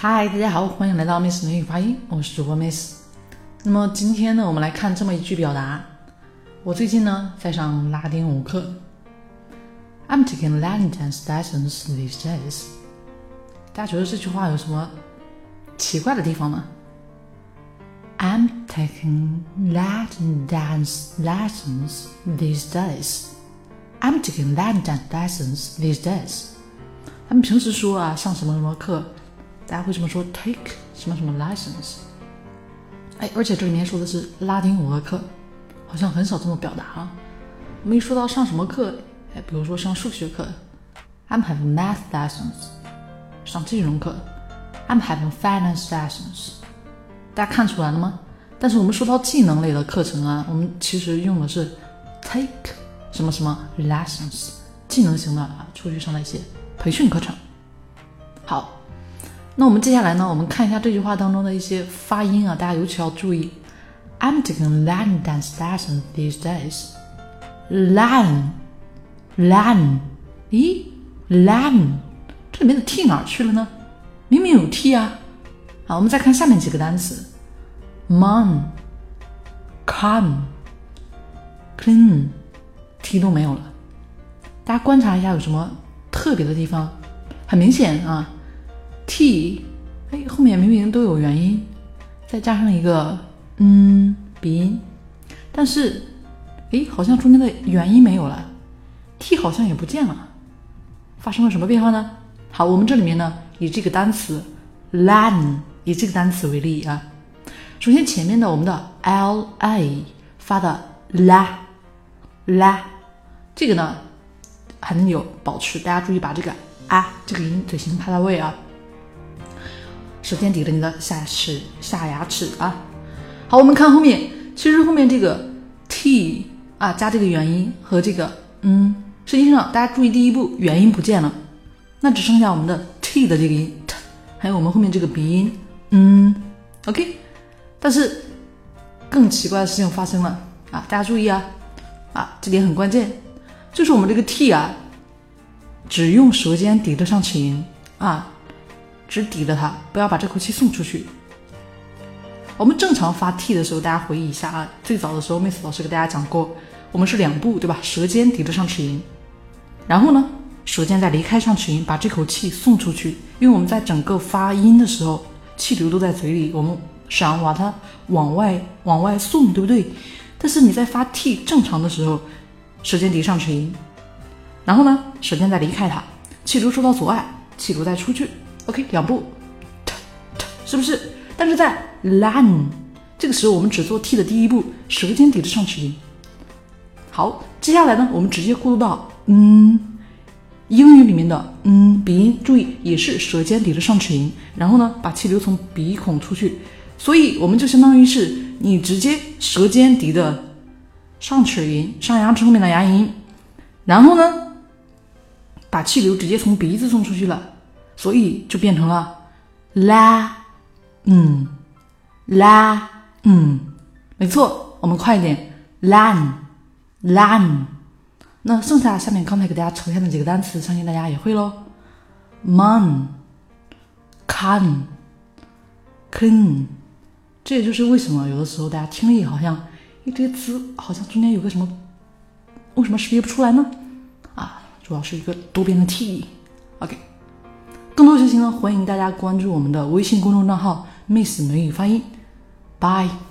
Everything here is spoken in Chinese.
嗨，大家好，欢迎来到 Miss 美语发音，我是主播 Miss。那么今天呢，我们来看这么一句表达。我最近呢在上拉丁舞课，I'm taking Latin dance lessons these days。大家觉得这句话有什么奇怪的地方吗？I'm taking Latin dance lessons these days。I'm taking Latin dance lessons these days。他们平时说啊，上什么什么课。大家会这么说，take 什么什么 license，哎，而且这里面说的是拉丁舞的课，好像很少这么表达啊。我们一说到上什么课，哎，比如说上数学课，I'm having math lessons，上金融课，I'm having finance lessons，大家看出来了吗？但是我们说到技能类的课程啊，我们其实用的是 take 什么什么 lessons，技能型的啊，出去上的一些培训课程。好。那我们接下来呢？我们看一下这句话当中的一些发音啊，大家尤其要注意。I'm taking Latin dance lessons these days. Latin, Latin，咦，Latin，这里面的 t 哪去了呢？明明有 t 啊！好，我们再看下面几个单词：mon, come, clean，t 都没有了。大家观察一下有什么特别的地方？很明显啊。t，哎，后面明明都有元音，再加上一个嗯鼻音，但是哎，好像中间的元音没有了，t 好像也不见了，发生了什么变化呢？好，我们这里面呢，以这个单词 lan，以这个单词为例啊，首先前面的我们的 l a 发的 la la，这个呢还能有保持，大家注意把这个啊这个音嘴型拍到位啊。舌尖抵着你的下齿下牙齿啊！好，我们看后面，其实后面这个 t 啊加这个元音和这个嗯，实际上大家注意第一步元音不见了，那只剩下我们的 t 的这个音 t，，还有我们后面这个鼻音嗯，OK。但是更奇怪的事情发生了啊！大家注意啊啊，这点很关键，就是我们这个 t 啊，只用舌尖抵得上齿龈啊。只抵着它，不要把这口气送出去。我们正常发 t 的时候，大家回忆一下啊，最早的时候，Miss 老师给大家讲过，我们是两步，对吧？舌尖抵着上齿龈，然后呢，舌尖再离开上齿龈，把这口气送出去。因为我们在整个发音的时候，气流都在嘴里，我们想把它往外往外送，对不对？但是你在发 t 正常的时候，舌尖抵上齿龈，然后呢，舌尖再离开它，气流受到阻碍，气流再出去。OK，两步，是不是？但是在 lan 这个时候，我们只做 t 的第一步，舌尖抵着上齿龈。好，接下来呢，我们直接过渡到嗯，英语里面的嗯鼻音，注意也是舌尖抵着上齿龈，然后呢，把气流从鼻孔出去。所以我们就相当于是你直接舌尖抵的上齿龈，上牙齿后面的牙龈，然后呢，把气流直接从鼻子送出去了。所以就变成了啦，嗯，啦，嗯，没错，我们快一点，lan，lan。那剩下下面刚才给大家呈现的几个单词，相信大家也会喽，mon，can，clean。这也就是为什么有的时候大家听力好像，哎，这些词好像中间有个什么，为什么识别不出来呢？啊，主要是一个多边的 t，OK。更多学习呢，欢迎大家关注我们的微信公众账号 “Miss 美语发音”。Bye。